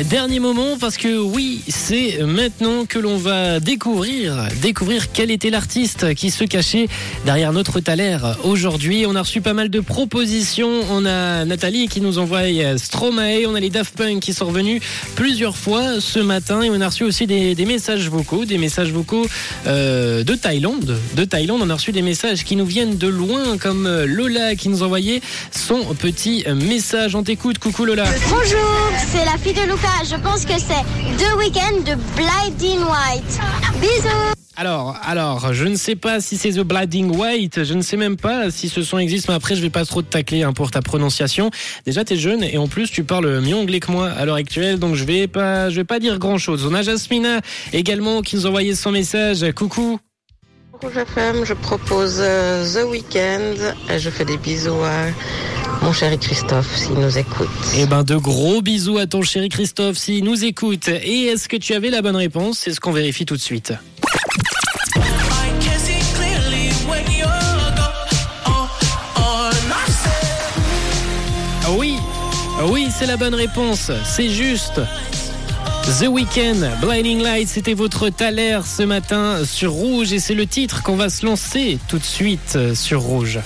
Dernier moment parce que oui, c'est maintenant que l'on va découvrir, découvrir quel était l'artiste qui se cachait derrière notre Thaler aujourd'hui. On a reçu pas mal de propositions. On a Nathalie qui nous envoie Stromae, on a les Daft Punk qui sont revenus plusieurs fois ce matin et on a reçu aussi des, messages vocaux, des messages vocaux euh, de Thaïlande. De Thaïlande, on a reçu des messages qui nous viennent de loin comme Lola qui nous envoyait son petit message. On t'écoute, coucou Lola. Bonjour, c'est la fille de Lucas. Je pense que c'est The Weeknd de Blinding White. Bisous alors, alors, je ne sais pas si c'est The Blinding White, je ne sais même pas si ce son existe, mais après je vais pas trop te tacler hein, pour ta prononciation. Déjà, tu es jeune et en plus tu parles mieux anglais que moi à l'heure actuelle, donc je vais pas, je vais pas dire grand chose. On a Jasmina également qui nous envoyait son message. Coucou. Rouge FM, je propose euh, The Weeknd je fais des bisous à mon chéri Christophe s'il nous écoute. Eh ben de gros bisous à ton chéri Christophe s'il nous écoute. Et est-ce que tu avais la bonne réponse? C'est ce qu'on vérifie tout de suite. Oui, oui, c'est la bonne réponse. C'est juste. The Weeknd, Blinding Light, c'était votre Thaler ce matin sur Rouge et c'est le titre qu'on va se lancer tout de suite sur Rouge.